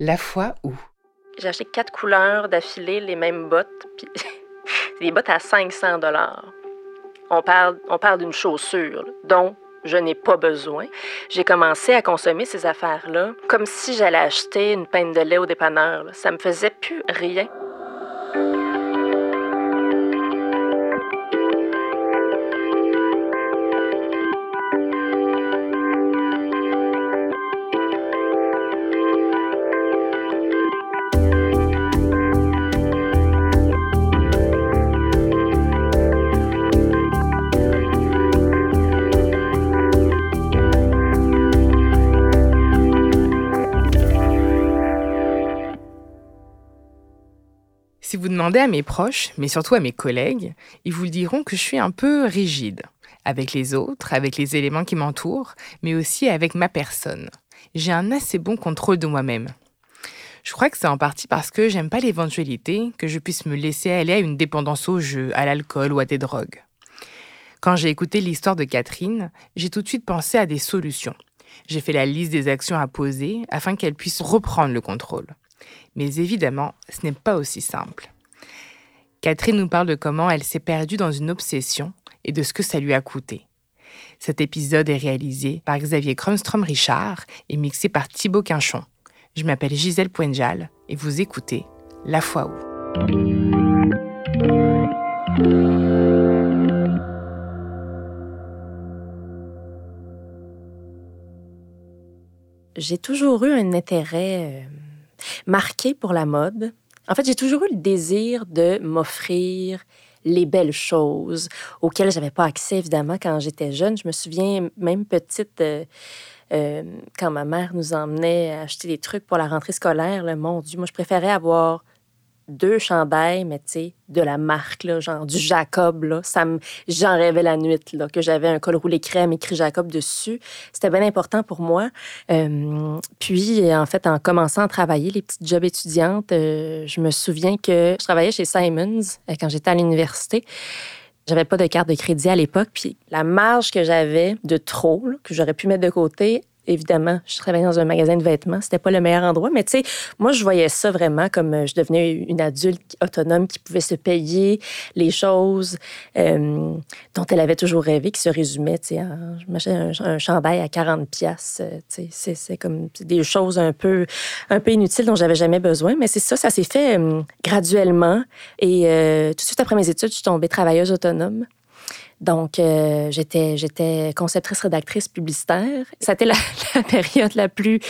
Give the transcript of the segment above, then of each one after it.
La fois où? J'ai acheté quatre couleurs d'affilée, les mêmes bottes, puis des bottes à 500 dollars. On parle, on parle d'une chaussure dont je n'ai pas besoin. J'ai commencé à consommer ces affaires-là comme si j'allais acheter une peine de lait au dépanneur. là. Ça me faisait plus rien. Demandez à mes proches, mais surtout à mes collègues, ils vous diront que je suis un peu rigide. Avec les autres, avec les éléments qui m'entourent, mais aussi avec ma personne. J'ai un assez bon contrôle de moi-même. Je crois que c'est en partie parce que j'aime pas l'éventualité que je puisse me laisser aller à une dépendance au jeu, à l'alcool ou à des drogues. Quand j'ai écouté l'histoire de Catherine, j'ai tout de suite pensé à des solutions. J'ai fait la liste des actions à poser afin qu'elle puisse reprendre le contrôle. Mais évidemment, ce n'est pas aussi simple. Catherine nous parle de comment elle s'est perdue dans une obsession et de ce que ça lui a coûté. Cet épisode est réalisé par Xavier Cronstrom-Richard et mixé par Thibaut Quinchon. Je m'appelle Gisèle Poenjal et vous écoutez La fois où. J'ai toujours eu un intérêt euh, marqué pour la mode. En fait, j'ai toujours eu le désir de m'offrir les belles choses auxquelles j'avais pas accès, évidemment, quand j'étais jeune. Je me souviens, même petite, euh, euh, quand ma mère nous emmenait acheter des trucs pour la rentrée scolaire, là, mon Dieu, moi, je préférais avoir deux chandails, mais de la marque, là, du Jacob. J'en rêvais la nuit, là, que j'avais un col roulé crème écrit Jacob dessus. C'était bien important pour moi. Euh, puis, en fait, en commençant à travailler, les petites jobs étudiantes, euh, je me souviens que je travaillais chez Simons euh, quand j'étais à l'université. J'avais pas de carte de crédit à l'époque, puis la marge que j'avais de trop, que j'aurais pu mettre de côté, évidemment, je travaillais dans un magasin de vêtements, c'était pas le meilleur endroit, mais tu sais, moi, je voyais ça vraiment comme euh, je devenais une adulte autonome qui pouvait se payer les choses euh, dont elle avait toujours rêvé, qui se résumaient, tu sais, je m'achetais un, un chandail à 40 pièces, tu sais, c'est- comme des choses un peu, un peu inutiles dont j'avais jamais besoin, mais c'est ça, ça s'est fait euh, graduellement. Et euh, tout de suite après mes études, je suis tombée travailleuse autonome. Donc, euh, j'étais, j'étais conceptrice rédactrice publicitaire. C'était la, la période la plus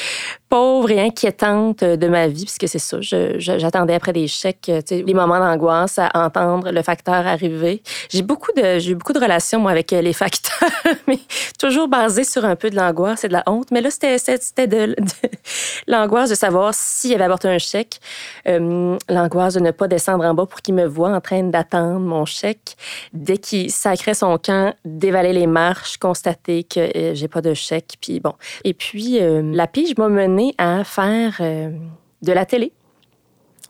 pauvre et inquiétante de ma vie, puisque c'est ça. j'attendais après des chèques, euh, les moments d'angoisse à entendre le facteur arriver. J'ai beaucoup de, j'ai eu beaucoup de relations, moi, avec euh, les facteurs, mais toujours basées sur un peu de l'angoisse et de la honte. Mais là, c'était, c'était de, l'angoisse de savoir s'il avait apporté un chèque, euh, l'angoisse de ne pas descendre en bas pour qu'il me voie en train d'attendre mon chèque. Dès qu'il sacrait son camp, dévaler les marches, constater que euh, j'ai pas de chèque, puis bon. Et puis, euh, la pige m'a à faire euh, de la télé,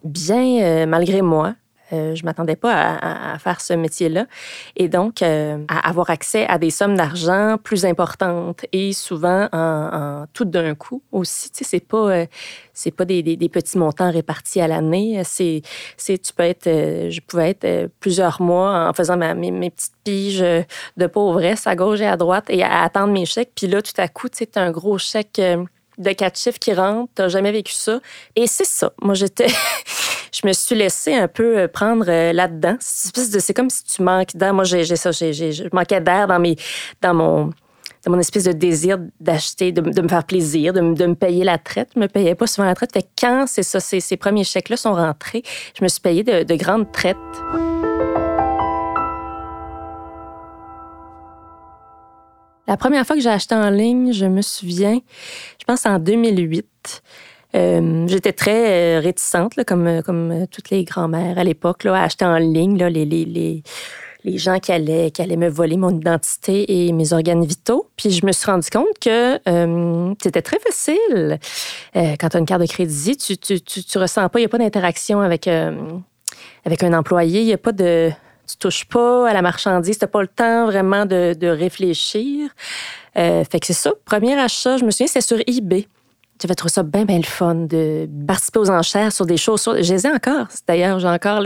bien euh, malgré moi. Euh, je m'attendais pas à, faire ce métier-là. Et donc, à avoir accès à des sommes d'argent plus importantes et souvent en, tout d'un coup aussi. Tu sais, c'est pas, c'est pas des, petits montants répartis à l'année. C'est, tu peux être, je pouvais être plusieurs mois en faisant mes, mes petites piges de pauvresse à gauche et à droite et à, attendre mes chèques. Puis là, tout à coup, tu t'as un gros chèque de quatre chiffres qui rentre. T'as jamais vécu ça. Et c'est ça. Moi, j'étais... je me suis laissée un peu euh, prendre euh, là-dedans. C'est, comme si tu manques d'air. Moi, j'ai, ça. Je manquais d'air dans, dans mon dans mon espèce de désir d'acheter, de, me faire plaisir, de, me- payer la traite. Je me payais pas souvent la traite. Fait que quand ça, ces, ces premiers chèques-là sont rentrés, je me suis payée de grandes traites. La première fois que j'ai acheté en ligne, je me souviens, je pense en 2008. Euh, J'étais très euh, réticente, comme, comme euh, toutes les grand-mères à l'époque, à acheter en ligne les, les, les, les gens qui allaient, qui allaient me voler mon identité et mes organes vitaux. Puis je me suis rendu compte que c'était très facile. Quand tu as une carte de crédit, tu, tu, tu, tu ressens pas, il n'y a pas d'interaction avec, avec un employé, il n'y a pas de. Tu touches pas à la marchandise, tu n'as pas le temps vraiment de, de réfléchir. Euh, fait que c'est ça. Premier achat, je me souviens, c'est sur eBay. J'avais trouvé ça bien, bien le fun de participer aux enchères sur des chaussures. Je les ai encore. D'ailleurs, j'ai encore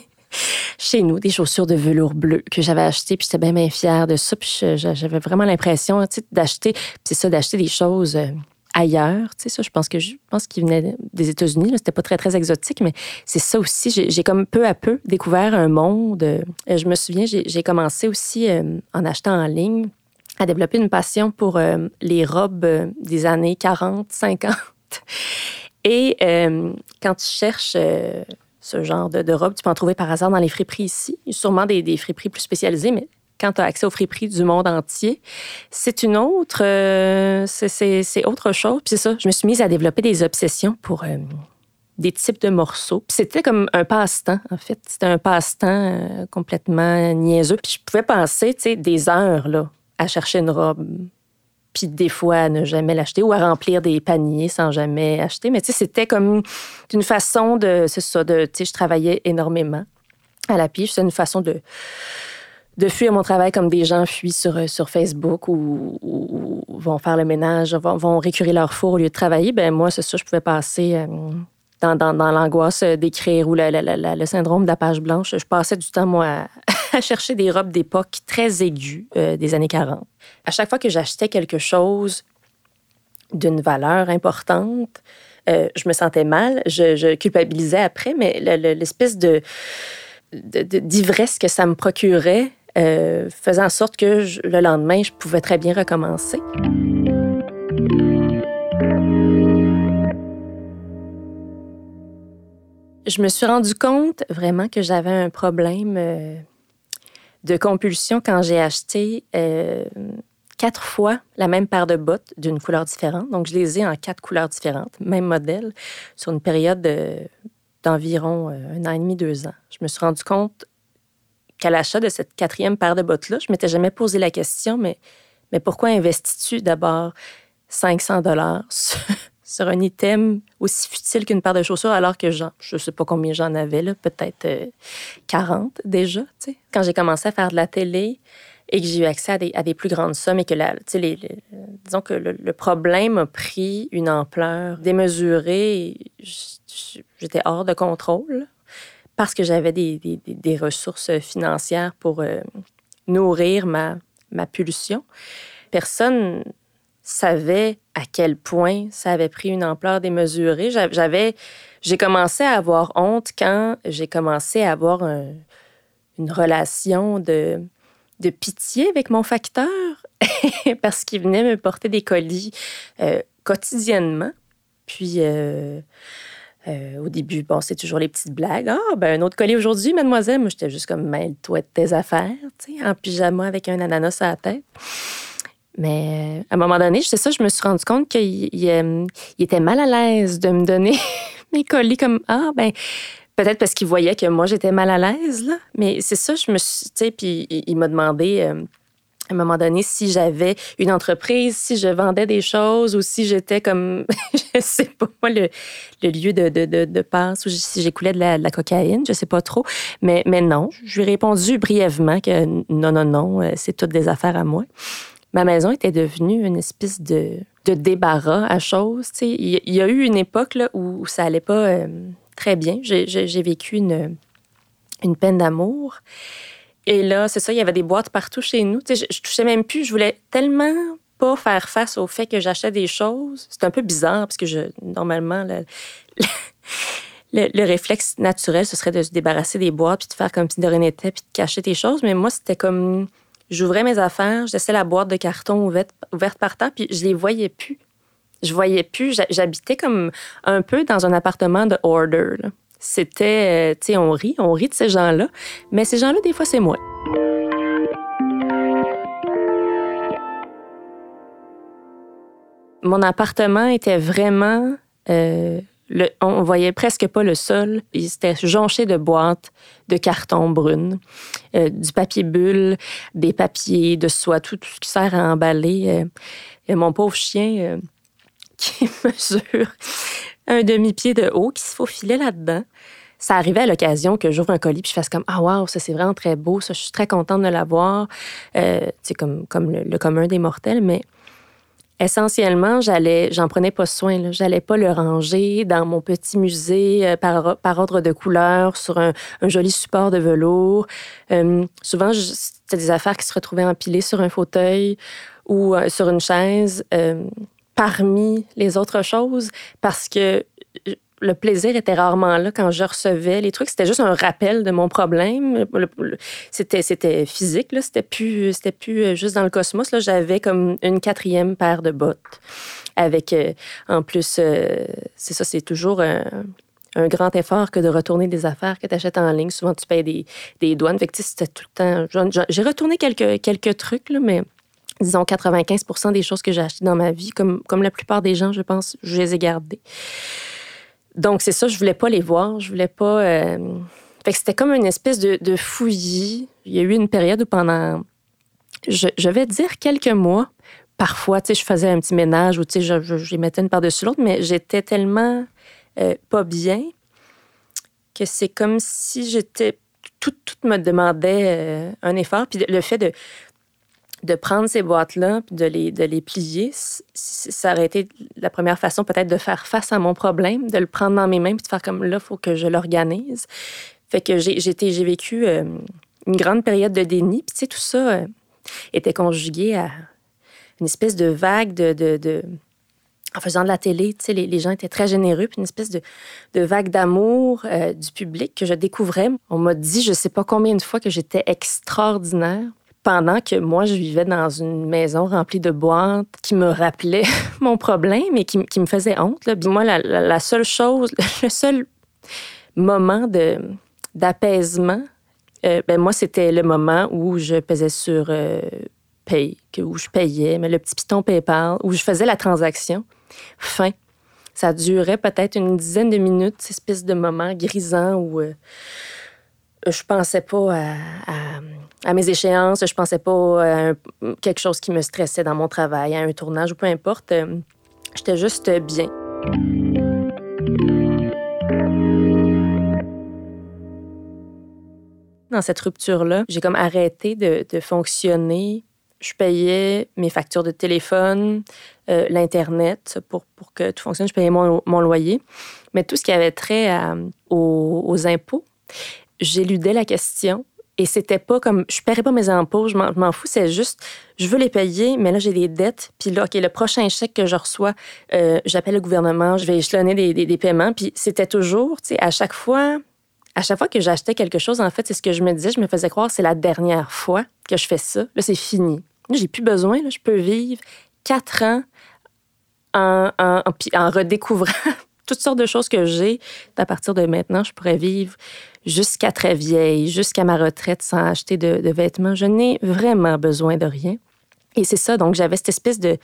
chez nous des chaussures de velours bleu que j'avais achetées, puis j'étais bien, bien fière de ça. Puis j'avais vraiment l'impression d'acheter, c'est ça, d'acheter des choses euh, ailleurs. Tu sais, ça, je pense que je pense qu'il venait des États-Unis. C'était pas très, très exotique, mais c'est ça aussi. J'ai comme peu à peu découvert un monde. Euh, je me souviens, j'ai commencé aussi euh, en achetant en ligne à développer une passion pour les robes des années 40, 50. Et quand tu cherches ce genre de, robe. Tu peux en trouver par hasard dans les friperies ici. Sûrement des, des friperies plus spécialisées, mais quand tu as accès aux friperies du monde entier, c'est une autre, euh, c'est autre chose. Puis ça, je me suis mise à développer des obsessions pour euh, des types de morceaux. Puis c'était comme un passe-temps, en fait. C'était un passe-temps euh, complètement niaiseux. Puis je pouvais passer, tu des heures, là, à chercher une robe puis des fois à ne jamais l'acheter ou à remplir des paniers sans jamais acheter. Mais tu sais, c'était comme une façon de, c'est ça, de, je travaillais énormément à la pige. C'est une façon de, de fuir mon travail comme des gens fuient sur, sur Facebook ou, vont faire le ménage, vont, vont, récurer leur four au lieu de travailler. Ben moi, c'est ça, je pouvais passer euh, dans, dans, dans l'angoisse d'écrire ou le syndrome de la page blanche. Je passais du temps, moi, à chercher des robes d'époque très aiguës euh, des années 40. À chaque fois que j'achetais quelque chose d'une valeur importante, euh, je me sentais mal, je, culpabilisais après, mais l'espèce de, d'ivresse que ça me procurait euh, faisait en sorte que le lendemain, je pouvais très bien recommencer. Je me suis rendu compte vraiment que j'avais un problème de compulsion quand j'ai acheté euh, quatre fois la même paire de bottes d'une couleur différente. Donc, je les ai en quatre couleurs différentes, même modèle, sur une période d'environ euh, un an et demi, deux ans. Je me suis rendu compte qu'à l'achat de cette quatrième paire de bottes-là, je m'étais jamais posé la question, mais, mais pourquoi investis-tu d'abord 500 dollars sur un item aussi futile qu'une paire de chaussures, alors que je ne sais pas combien j'en avais, peut-être 40 euh, déjà. Quand j'ai commencé à faire de la télé et que j'ai eu accès à des, plus grandes sommes et que les, disons que le, problème a pris une ampleur démesurée, j'étais hors de contrôle parce que j'avais des, ressources financières pour euh, nourrir ma, ma pulsion. Personne savait à quel point ça avait pris une ampleur démesurée. J'avais, j'ai commencé à avoir honte quand j'ai commencé à avoir une relation de, de pitié avec mon facteur parce qu'il venait me porter des colis euh, quotidiennement. Puis euh, euh, au début, bon, c'est toujours les petites blagues. Ah, ben un autre colis aujourd'hui, mademoiselle. Moi, j'étais juste comme, mêle-toi de tes affaires, tu sais, en pyjama avec un ananas à la tête. Mais euh, à un moment donné, ça, je me suis rendu compte qu'il il, était mal à l'aise de me donner mes colis comme Ah, ben, peut-être parce qu'il voyait que moi, j'étais mal à l'aise, là. Mais c'est ça, je me suis. Tu sais, puis il, m'a demandé. Euh, à un moment donné, si j'avais une entreprise, si je vendais des choses ou si j'étais comme, je sais pas moi, le, lieu de, de, de, passe ou si j'écoulais de la, de la, cocaïne, je sais pas trop. Mais, mais non, je lui ai répondu brièvement que non, non, non, euh, c'est toutes des affaires à moi ma maison était devenue une espèce de, débarras à choses. Il y, a eu une époque là, où ça allait pas euh, très bien. J'ai vécu une, une peine d'amour. Et là, c'est ça, il y avait des boîtes partout chez nous. Je, je, touchais même plus. Je voulais tellement pas faire face au fait que j'achetais des choses. C'est un peu bizarre parce que je, normalement, le, réflexe naturel, ce serait de se débarrasser des boîtes puis de faire comme si de rien n'était puis de cacher tes choses. Mais moi, c'était comme J'ouvrais mes affaires, je laissais la boîte de carton ouverte, par terre, puis je les voyais plus. Je voyais plus. J'habitais comme un peu dans un appartement de order. C'était, euh, tu sais, on rit, on rit de ces gens-là, mais ces gens-là, des fois, c'est moi. Mon appartement était vraiment euh, on voyait presque pas le sol. Il était jonché de boîtes de carton brune, euh, du papier bulle, des papiers de soie, tout, ce qui sert à emballer. Euh, mon pauvre chien qui mesure un demi-pied de haut, qui se faufilait là-dedans. Ça arrivait à l'occasion que j'ouvre un colis puis je fasse comme Ah, waouh, ça c'est vraiment très beau, ça, je suis très contente de l'avoir. c'est comme, comme le, commun des mortels, mais essentiellement, j'allais, j'en prenais pas soin. J'allais pas le ranger dans mon petit musée euh, par, par, ordre de couleur sur un, joli support de velours. Euh, souvent, c'était des affaires qui se retrouvaient empilées sur un fauteuil ou euh, sur une chaise parmi les autres choses parce que le plaisir était rarement là quand je recevais les trucs. C'était juste un rappel de mon problème. C'était, c'était physique, là. C'était plus, c'était plus euh, juste dans le cosmos. Là. J'avais comme une quatrième paire de bottes. Avec, euh, en plus, euh, c'est ça, c'est toujours un, grand effort que de retourner des affaires que tu achètes en ligne. Souvent, tu payes des, des douanes. Fait que, c'était tout le temps. J'ai retourné quelques, quelques trucs, là, mais disons 95 des choses que j'ai achetées dans ma vie, comme, comme la plupart des gens, je pense, je les ai gardées. Donc, c'est ça, je voulais pas les voir. Je voulais pas. Euh, fait que c'était comme une espèce de, fouillis. Il y a eu une période où pendant, je, vais dire quelques mois, parfois, tu sais, je faisais un petit ménage ou, tu sais, je, je, les mettais une par-dessus l'autre, mais j'étais tellement euh, pas bien que c'est comme si j'étais. Tout, tout me demandait euh, un effort. Puis le fait de, de prendre ces boîtes-là de les, de les plier, ça aurait été la première façon peut-être de faire face à mon problème, de le prendre dans mes mains puis de faire comme là, il faut que je l'organise. Fait que j'ai, vécu une grande période de déni. Puis tu sais, tout ça euh, était conjugué à une espèce de vague de, de, en faisant de la télé, tu sais, les, les, gens étaient très généreux, puis une espèce de, de vague d'amour euh, du public que je découvrais. On m'a dit, je sais pas combien de fois, que j'étais extraordinaire pendant que moi, je vivais dans une maison remplie de boîtes qui me rappelaient mon problème et qui, me faisait honte. Moi, la, seule chose, le seul moment d'apaisement, euh, ben moi, c'était le moment où je pesais sur euh, paye, où je payais, mais le petit piton PayPal, où je faisais la transaction. Fin. Ça durait peut-être une dizaine de minutes, cette espèce de moment grisant où euh, je pensais pas à mes échéances, je pensais pas à quelque chose qui me stressait dans mon travail, à un tournage ou peu importe. Euh, j'étais juste bien. Dans cette rupture-là, j'ai comme arrêté de, fonctionner. Je payais mes factures de téléphone, euh, l'Internet pour, pour, que tout fonctionne. Je payais mon, loyer. Mais tout ce qui avait trait aux, aux impôts, j'éludais la question et c'était pas comme, je paierais pas mes impôts, je m'en fous, c'est juste, je veux les payer, mais là, j'ai des dettes. Puis là, OK, le prochain chèque que je reçois, euh, j'appelle le gouvernement, je vais échelonner des, des, paiements. Puis c'était toujours, tu sais, à chaque fois, à chaque fois que j'achetais quelque chose, en fait, c'est ce que je me disais, je me faisais croire, c'est la dernière fois que je fais ça. Là, c'est fini. Là, j'ai plus besoin, là, je peux vivre quatre ans en, en redécouvrant toutes sortes de choses que j'ai. À partir de maintenant, je pourrais vivre jusqu'à très vieille, jusqu'à ma retraite sans acheter de, vêtements. Je n'ai vraiment besoin de rien. Et c'est ça, donc j'avais cette espèce de,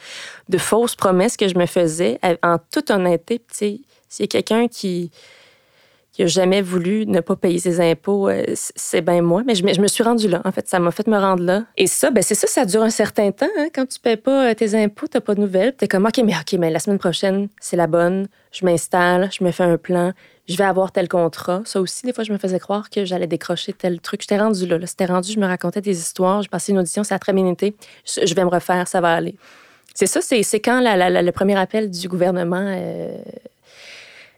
de fausse promesse que je me faisais en toute honnêteté. Tu s'il y a quelqu'un qui, qui a jamais voulu ne pas payer ses impôts, euh, c'est bien moi. Mais je, me suis rendue là. En fait, ça m'a fait me rendre là. Et ça, ben c'est ça, ça dure un certain temps. Hein. Quand tu payes pas euh, tes impôts, t'as pas de nouvelles. T'es comme, OK, mais OK, mais la semaine prochaine, c'est la bonne. Je m'installe, je me fais un plan, je vais avoir tel contrat. Ça aussi, des fois, je me faisais croire que j'allais décrocher tel truc. J'étais rendue là. C'était rendu, je me racontais des histoires. J'ai passé une audition, ça a très bien été. Je vais me refaire, ça va aller. C'est ça, c'est quand le premier appel du gouvernement euh,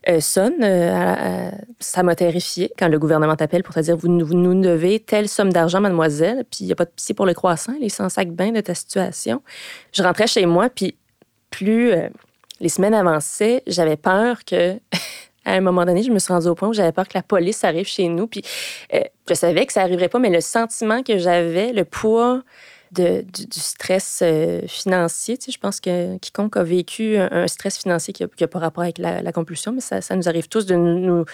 euh, sonne, euh, ça m'a terrifiée quand le gouvernement t'appelle pour te dire vous, nous devez telle somme d'argent, mademoiselle, puis il n'y a pas de pitié pour le croissant, les 100 sacs bains de ta situation. Je rentrais chez moi, puis plus euh, les semaines avançaient, j'avais peur que. à un moment donné, je me suis rendue au point où j'avais peur que la police arrive chez nous. Puis je savais que ça n'arriverait pas, mais le sentiment que j'avais, le poids du, stress euh, financier. Tu sais, je pense que quiconque a vécu un, stress financier qui n'a pas rapport avec la, compulsion, mais ça, ça, nous arrive tous de nous, nous,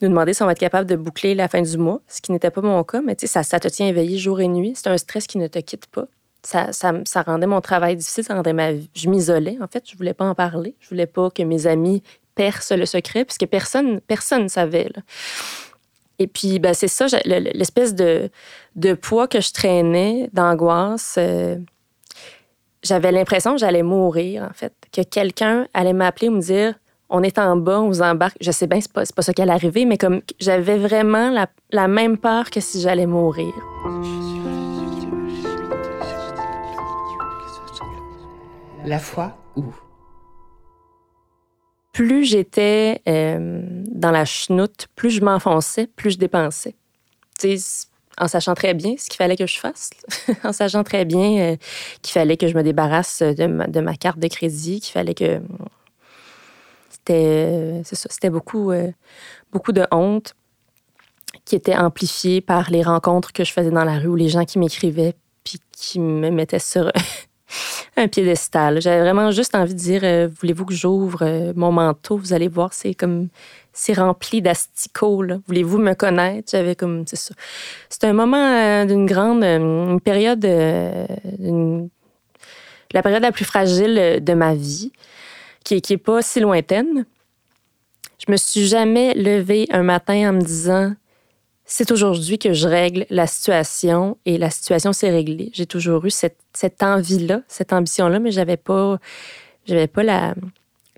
demander si on va être capable de boucler la fin du mois, ce qui n'était pas mon cas, mais tu sais, ça, te tient éveillé jour et nuit. C'est un stress qui ne te quitte pas. Ça, ça, ça, rendait mon travail difficile, ça rendait ma vie. Je m'isolais, en fait. Je voulais pas en parler. Je voulais pas que mes amis percent le secret, puisque personne personne ne savait. Là. Et puis, ben, c'est ça, l'espèce de, de, poids que je traînais, d'angoisse. Euh, j'avais l'impression que j'allais mourir, en fait. Que quelqu'un allait m'appeler ou me dire on est en bas, on vous embarque. Je sais bien, c'est pas, pas ça qui allait arriver, mais comme j'avais vraiment la, la même peur que si j'allais mourir. La foi où? Plus j'étais euh, dans la chenoute, plus je m'enfonçais, plus je dépensais. En sachant très bien ce qu'il fallait que je fasse, en sachant très bien euh, qu'il fallait que je me débarrasse de ma, carte de crédit, qu'il fallait que c'était beaucoup euh, beaucoup de honte qui était amplifiée par les rencontres que je faisais dans la rue ou les gens qui m'écrivaient puis qui me mettaient sur un piédestal. J'avais vraiment juste envie de dire euh, voulez-vous que j'ouvre euh, mon manteau? Vous allez voir, c'est comme c'est rempli d'asticots. Voulez-vous me connaître? J'avais comme c'est ça. C'était un moment euh, d'une grande une période la période la plus fragile de ma vie, qui est, qui pas si lointaine. Je me suis jamais levée un matin en me disant c'est aujourd'hui que je règle la situation et la situation s'est réglée. J'ai toujours eu cette, cette envie-là, cette ambition-là, mais j'avais pas, j'avais pas la,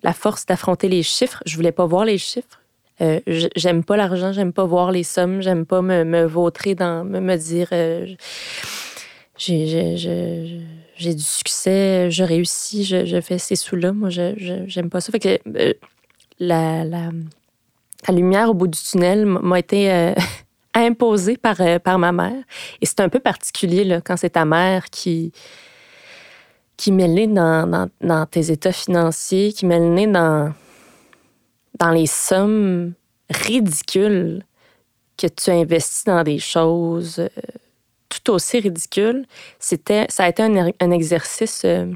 la force d'affronter les chiffres. Je voulais pas voir les chiffres. Euh, j'aime pas l'argent, j'aime pas voir les sommes, j'aime pas me, me vautrer dans, me, dire euh, j'ai, du succès, je réussis, je, fais ces sous-là. Moi, je, j'aime pas ça. Fait que euh, la, la, la lumière au bout du tunnel m'a été imposée par, euh, par ma mère. Et c'est un peu particulier là, quand c'est ta mère qui, qui met le dans, dans, tes états financiers, qui met le dans, dans les sommes ridicules que tu investis dans des choses euh, tout aussi ridicules. Ça a été un, exercice euh,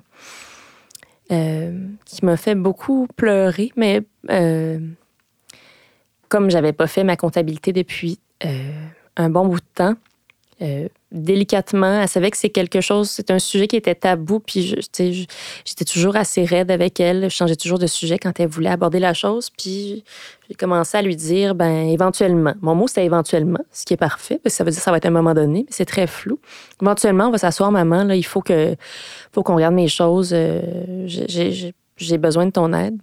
qui m'a fait beaucoup pleurer, mais euh, comme j'avais pas fait ma comptabilité depuis un bon bout de temps, euh, délicatement, elle savait que c'est quelque chose, c'est un sujet qui était tabou, puis j'étais toujours assez raide avec elle, je changeais toujours de sujet quand elle voulait aborder la chose, puis j'ai commencé à lui dire, ben éventuellement, mon mot c'est éventuellement, ce qui est parfait, parce que ça veut dire que ça va être un moment donné, mais c'est très flou. Éventuellement, on va s'asseoir, maman, là, il faut que, faut qu'on regarde mes choses, euh, j'ai besoin de ton aide.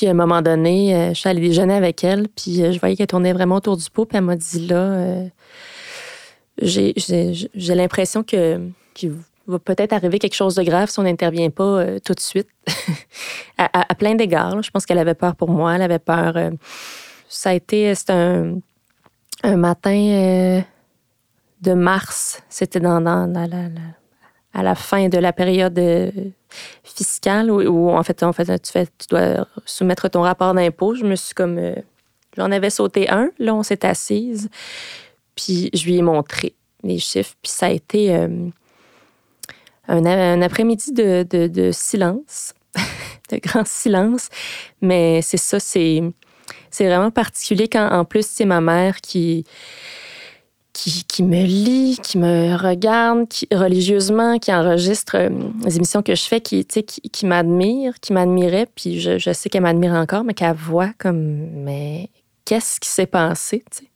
Puis à un moment donné, euh, je suis allée déjeuner avec elle, puis euh, je voyais qu'elle tournait vraiment autour du pot, puis elle m'a dit là, euh, j'ai l'impression que qu'il va peut-être arriver quelque chose de grave si on n'intervient pas tout de suite. à, plein d'égards. Je pense qu'elle avait peur pour moi, elle avait peur. ça a été, c'était un, un matin de mars. C'était dans, dans la- à la fin de la période euh, fiscale où, en fait, en fait tu, dois soumettre ton rapport d'impôt. Je me suis comme. euh, J'en avais sauté un. Là, on s'est assise. Puis je lui ai montré les chiffres. Puis ça a été euh, un, après-midi de, de- de silence, de grand silence. Mais c'est ça, c'est, c'est vraiment particulier quand, en plus, c'est ma mère qui, qui, qui me lit, qui me regarde qui, religieusement, qui enregistre euh, les émissions que je fais, qui, qui, m'admire, qui m'admirait. Puis je, je sais qu'elle m'admire encore, mais qu'elle voit comme, mais qu'est-ce qui s'est passé, tu sais?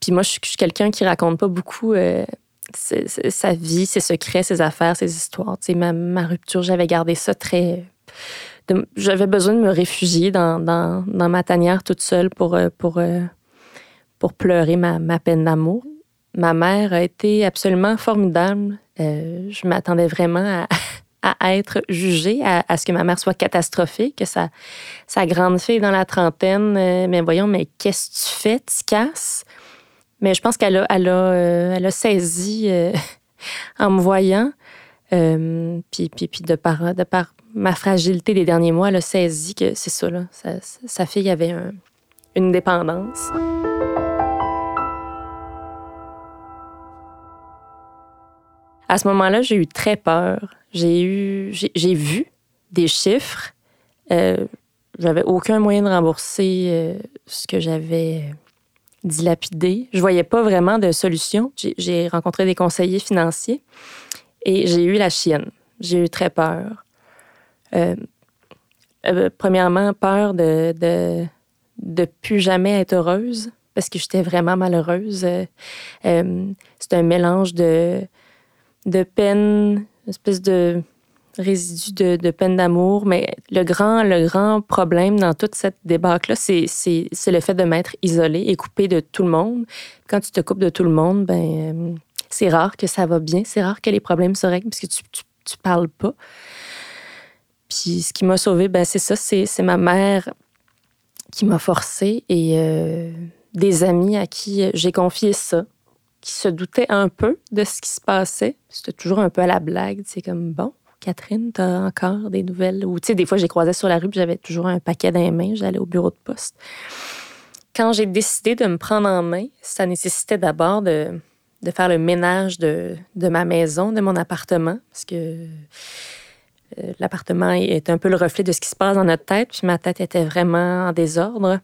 Puis moi, je suis, quelqu'un qui raconte pas beaucoup euh, sa vie, ses secrets, ses affaires, ses histoires. Ma, ma rupture, j'avais gardé ça très. J'avais besoin de me réfugier dans, dans, dans ma tanière toute seule pour, euh, pour, pour pleurer ma, peine d'amour. Ma mère a été absolument formidable. Euh, je m'attendais vraiment à, être jugée, à, ce que ma mère soit catastrophique, que sa, grande fille dans la trentaine, euh, mais voyons, mais qu'est-ce que tu fais, tu casses? Mais je pense qu'elle a, euh, saisi en me voyant. Puis, de, par, ma fragilité des derniers mois, elle a saisi que c'est ça, là. Sa, fille avait un- une dépendance. À ce moment-là, j'ai eu très peur. J'ai eu, j'ai, vu des chiffres. Euh, j'avais aucun moyen de rembourser euh, ce que j'avais dilapidé. Je voyais pas vraiment de solution. J'ai, rencontré des conseillers financiers et j'ai eu la chienne. J'ai eu très peur. Euh, euh, premièrement, peur de, de, plus jamais être heureuse parce que j'étais vraiment malheureuse. Euh, euh, c'est un mélange de, de peine, une espèce de résidu de, de peine d'amour. Mais le grand, le grand problème dans toute cette débâcle-là, c'est, c'est, c'est le fait de m'être isolée et coupée de tout le monde. Quand tu te coupes de tout le monde, ben, euh, c'est rare que ça va bien. C'est rare que les problèmes se règlent parce que tu, tu, parles pas. Puis ce qui m'a sauvée, ben c'est ça, c'est ma mère qui m'a forcée et euh, des amis à qui j'ai confié ça, qui se doutaient un peu de ce qui se passait. C'était toujours un peu à la blague. C'est comme, bon, Catherine, t'as encore des nouvelles? Ou, tu sais, des fois, j'ai croisé sur la rue j'avais toujours un paquet dans les mains. J'allais au bureau de poste. Quand j'ai décidé de me prendre en main, ça nécessitait d'abord de, de, faire le ménage de, de, ma maison, de mon appartement, parce que euh, l'appartement est un peu le reflet de ce qui se passe dans notre tête. Puis ma tête était vraiment en désordre.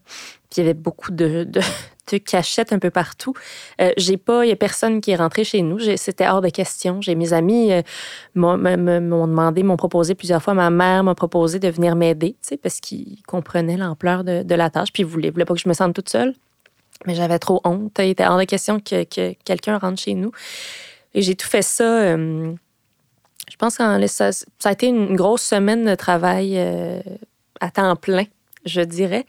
Puis il y avait beaucoup de, de, cachettes un peu partout. Euh, j'ai pas, il y a personne qui est rentré chez nous. C'était hors de question. J'ai mes amis euh, m'ont demandé, m'ont proposé plusieurs fois. Ma mère m'a proposé de venir m'aider, parce qu'ils comprenaient l'ampleur de, de, la tâche. Puis ils voulaient, voulaient pas que je me sente toute seule. Mais j'avais trop honte. Il était hors de question que, que quelqu'un rentre chez nous. Et j'ai tout fait ça. Je pense que ça, a été une grosse semaine de travail euh, à temps plein, je dirais.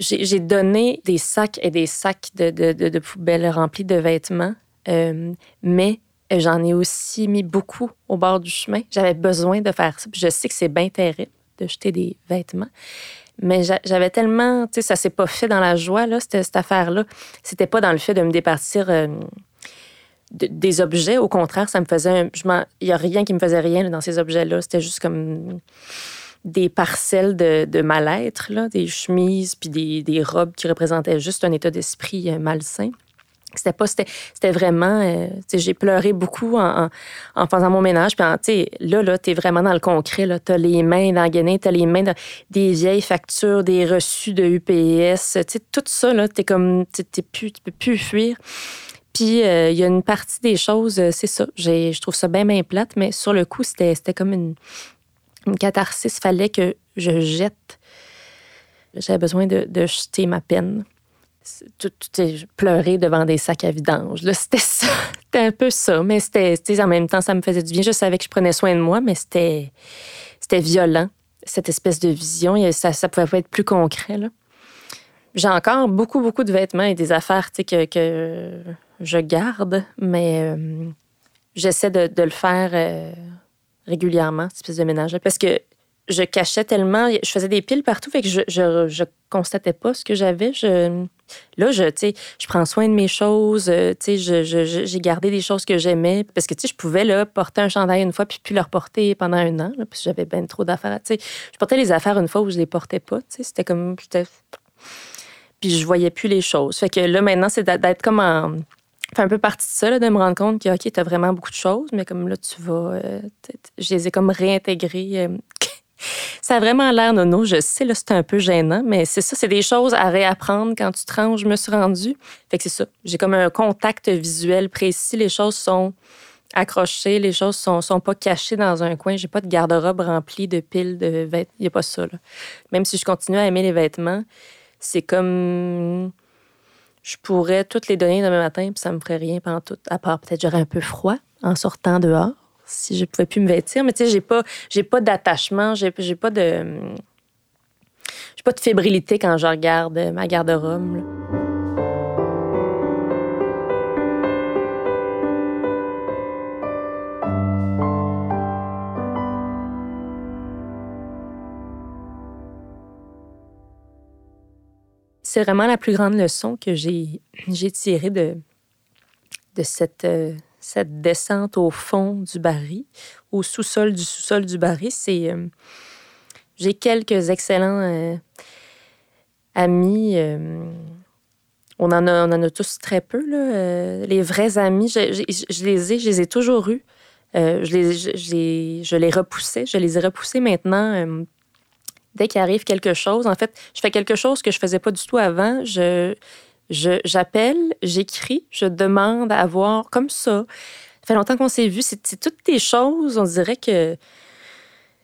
J'ai donné des sacs et des sacs de, poubelles remplis de vêtements, euh, mais j'en ai aussi mis beaucoup au bord du chemin. J'avais besoin de faire ça. je sais que c'est bien terrible de jeter des vêtements. Mais j'avais tellement, tu sais, ça s'est pas fait dans la joie, là, cette, cette affaire-là. C'était pas dans le fait de me départir euh, des objets. Au contraire, ça me faisait. Il n'y a rien qui me faisait rien dans ces objets-là. C'était juste comme des parcelles de, mal-être, des chemises puis des, robes qui représentaient juste un état d'esprit euh, malsain. C'était pas, c'était, vraiment, euh, j'ai pleuré beaucoup en, en, faisant mon ménage. Puis, sais, là, là, t'es vraiment dans le concret. Là, t'as les mains dans tu t'as les mains dans des vieilles factures, des reçus de UPS. Tu tout ça, là, t'es comme, t'es plus, tu peux plus fuir. Puis euh, il y a une partie des choses, c'est ça. Je trouve ça bien, bien plate, mais sur le coup, c'était comme une, une catharsis. Fallait que je jette. J'avais besoin de, jeter ma peine. Tout, pleurer devant des sacs à vidange. C'était ça. C'était un peu ça. Mais c'était, en même temps, ça me faisait du bien. Je savais que je prenais soin de moi, mais c'était, violent, cette espèce de vision. Ça, ça pouvait pas être plus concret. J'ai encore beaucoup, beaucoup de vêtements et des affaires que, que je garde, mais euh, j'essaie de, le faire euh, régulièrement, cette espèce de ménage. Parce que je cachais tellement, je faisais des piles partout, fait que je, je, constatais pas ce que j'avais. Je, là, je, je prends soin de mes choses, euh, j'ai gardé des choses que j'aimais, parce que je pouvais là, porter un chandail une fois, puis plus le reporter pendant un an, que j'avais bien trop d'affaires. Je portais les affaires une fois où je les portais pas, c'était comme... Puis je voyais plus les choses. Fait que là, maintenant, c'est d'être comme en fait un peu partie de ça, de me rendre compte que, OK, tu as vraiment beaucoup de choses, mais comme là, tu vas. Euh, je les ai comme réintégrées. Euh, ça a vraiment l'air nono, je sais, là, c'est un peu gênant, mais c'est ça, c'est des choses à réapprendre quand tu te rends je me suis rendue. Fait que c'est ça. J'ai comme un contact visuel précis. Les choses sont accrochées, les choses sont, sont pas cachées dans un coin. J'ai pas de garde-robe remplie de piles de vêtements. Il n'y a pas ça, là. Même si je continue à aimer les vêtements, c'est comme je pourrais toutes les donner demain matin, puis ça me ferait rien pendant tout. À part peut-être j'aurais un peu froid en sortant dehors, si je pouvais plus me vêtir. Mais tu sais, j'ai pas, j'ai pas d'attachement, j'ai, j'ai pas de, j'ai pas de fébrilité quand je regarde ma garde-robe. C'est vraiment la plus grande leçon que j'ai, tirée de, euh, cette descente au fond du baril, au sous-sol du sous-sol du baril. C'est, euh, j'ai quelques excellents euh, amis. on, en a, on en a tous très peu. Là, les vrais amis, je, les ai, je les ai toujours eus. je, les, je les repoussais, je les ai repoussés maintenant dès qu'il arrive quelque chose, en fait, je fais quelque chose que je faisais pas du tout avant. Je, j'appelle, j'écris, je demande à voir comme ça. Ça fait longtemps qu'on s'est vu. C'est, toutes des choses, on dirait que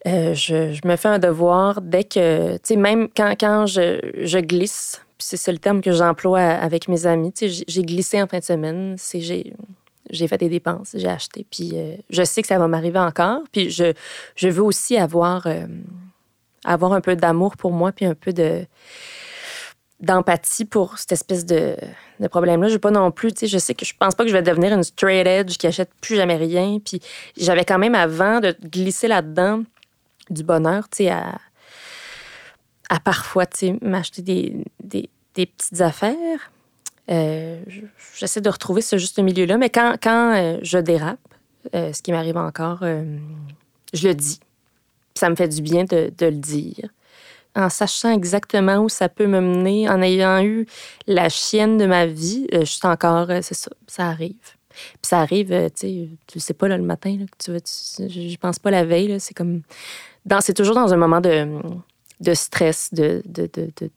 euh, je, me fais un devoir dès que, tu sais, même quand, quand je, je glisse, c'est, le terme que j'emploie avec mes amis, tu sais, j'ai glissé en fin de semaine, c'est j'ai j'ai fait des dépenses, j'ai acheté, puis euh, je sais que ça va m'arriver encore, puis je, je veux aussi avoir euh, avoir un peu d'amour pour moi, puis un peu de d'empathie pour cette espèce de, problème-là. Je veux pas non plus, tu sais, je sais que je pense pas que je vais devenir une straight edge qui achète plus jamais rien. Puis j'avais quand même avant de glisser là-dedans du bonheur, tu sais, à, à parfois, tu sais, m'acheter des, des, des, petites affaires. Euh, j'essaie de retrouver ce juste milieu-là, mais quand, quand euh, je dérape, euh, ce qui m'arrive encore, je le dis. Ça me fait du bien de, le dire en sachant exactement où ça peut me mener, en ayant eu la chienne de ma vie, euh, je suis encore, euh, c'est ça, ça arrive. Puis ça arrive, euh, tu sais, tu sais pas le matin, là, que tu veux, je pense pas la veille, c'est comme. C'est toujours dans un moment de, de stress, de, de, de,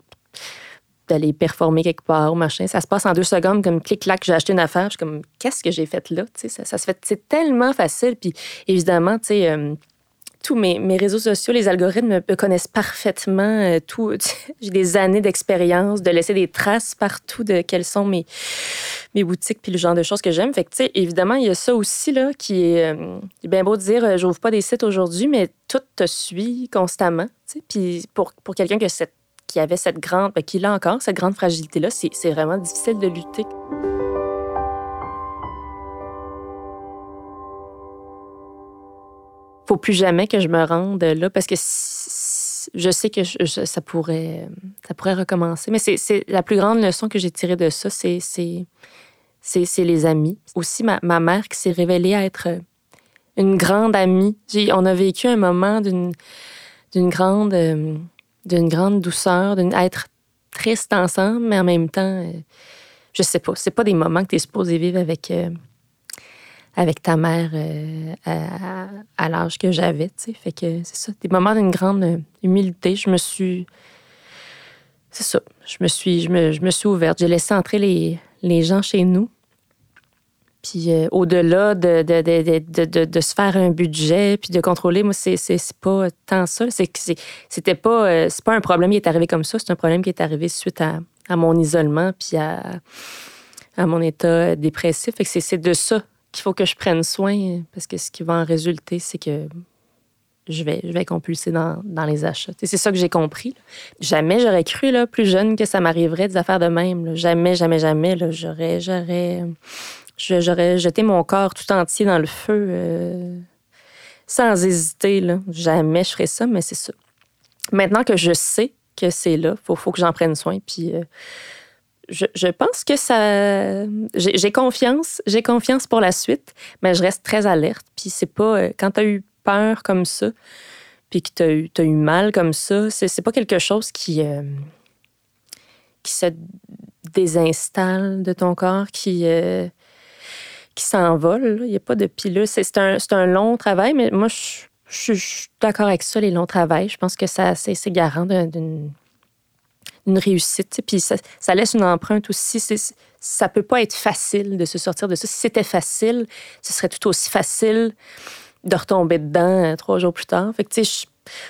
d'aller performer quelque part, machin. Ça se passe en deux secondes, comme clic-clac, j'ai acheté une affaire. Je suis comme, qu'est-ce que j'ai fait là? Ça, ça se fait, c'est tellement facile. Puis évidemment, tu sais, tous mes, mes, réseaux sociaux, les algorithmes me connaissent parfaitement. Euh, tout, j'ai des années d'expérience, de laisser des traces partout de quelles sont mes, mes boutiques puis le genre de choses que j'aime. Fait que, tu sais, évidemment, il y a ça aussi, là, qui est, euh, bien beau de dire, euh, j'ouvre pas des sites aujourd'hui, mais tout te suit constamment. Puis pour, pour quelqu'un qui avait cette grande, ben, qui l'a encore, cette grande fragilité-là, c'est vraiment difficile de lutter. Plus jamais que je me rende là parce que je sais que ça, pourrait, ça pourrait recommencer. Mais c'est la plus grande leçon que j'ai tirée de ça, c'est les amis. Aussi, ma, ma mère qui s'est révélée être une grande amie. On a vécu un moment d'une grande, d'une grande douceur, d'être triste ensemble, mais en même temps, euh, je sais pas, c'est pas des moments que tu es supposé vivre avec, euh, avec ta mère euh, à, l'âge que j'avais. Fait que c'est ça, des moments d'une grande humilité. Je me suis... C'est ça, je me suis, je me, je me suis ouverte. J'ai laissé entrer les, les gens chez nous. Puis euh, au-delà de de, de, de, de, se faire un budget puis de contrôler, moi, c'est, c'est, pas tant ça. C'est, c'était pas, euh, c'est pas un problème qui est arrivé comme ça. C'est un problème qui est arrivé suite à, à mon isolement puis à, à mon état dépressif. Fait que c'est de ça qu'il faut que je prenne soin parce que ce qui va en résulter, c'est que je vais, je vais compulser dans, les achats. C'est ça que j'ai compris. Jamais j'aurais cru, là, plus jeune, que ça m'arriverait des affaires de même. Jamais, jamais, jamais. J'aurais, jeté mon corps tout entier dans le feu euh, sans hésiter. Là. Jamais je ferais ça, mais c'est ça. Maintenant que je sais que c'est là, il faut, faut, que j'en prenne soin. Puis euh, je, pense que ça. J'ai confiance. J'ai confiance pour la suite, mais je reste très alerte. Puis c'est pas. Euh, quand tu as eu peur comme ça, puis que tu as, eu, mal comme ça, c'est pas quelque chose qui. Euh, qui se désinstalle de ton corps, qui. Euh, qui s'envole. Il n'y a pas de pilule. C'est un, un, long travail, mais moi, je, je suis d'accord avec ça, les longs travails. Je pense que c'est garant d'une une réussite. Puis ça, laisse une empreinte aussi. Ça peut pas être facile de se sortir de ça. Si c'était facile, ce serait tout aussi facile de retomber dedans euh, trois jours plus tard.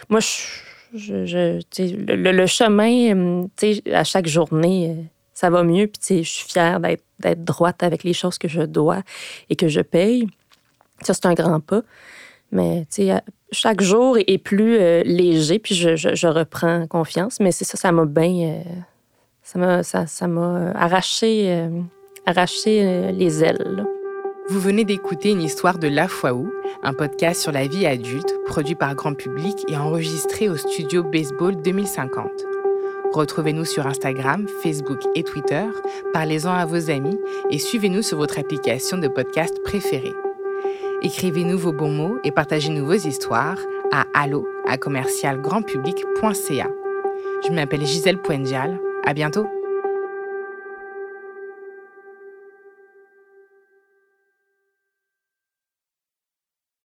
Moi, le, chemin, euh, à chaque journée, euh, ça va mieux. Puis, je suis fière d'être droite avec les choses que je dois et que je paye. Ça, c'est un grand pas. Mais, chaque jour est plus euh, léger, puis je, je, reprends confiance. Mais c'est ça, ça m'a bien. Euh, ça m'a ça, ça arraché, euh, arraché les ailes. Vous venez d'écouter une histoire de La Foi Où, un podcast sur la vie adulte, produit par grand public et enregistré au studio Baseball 2050. Retrouvez-nous sur Instagram, Facebook et Twitter, parlez-en à vos amis et suivez-nous sur votre application de podcast préférée. Écrivez-nous vos bons mots et partagez-nous vos histoires à allo à commercialgrandpublic.ca. Je m'appelle Gisèle Poendial. À bientôt!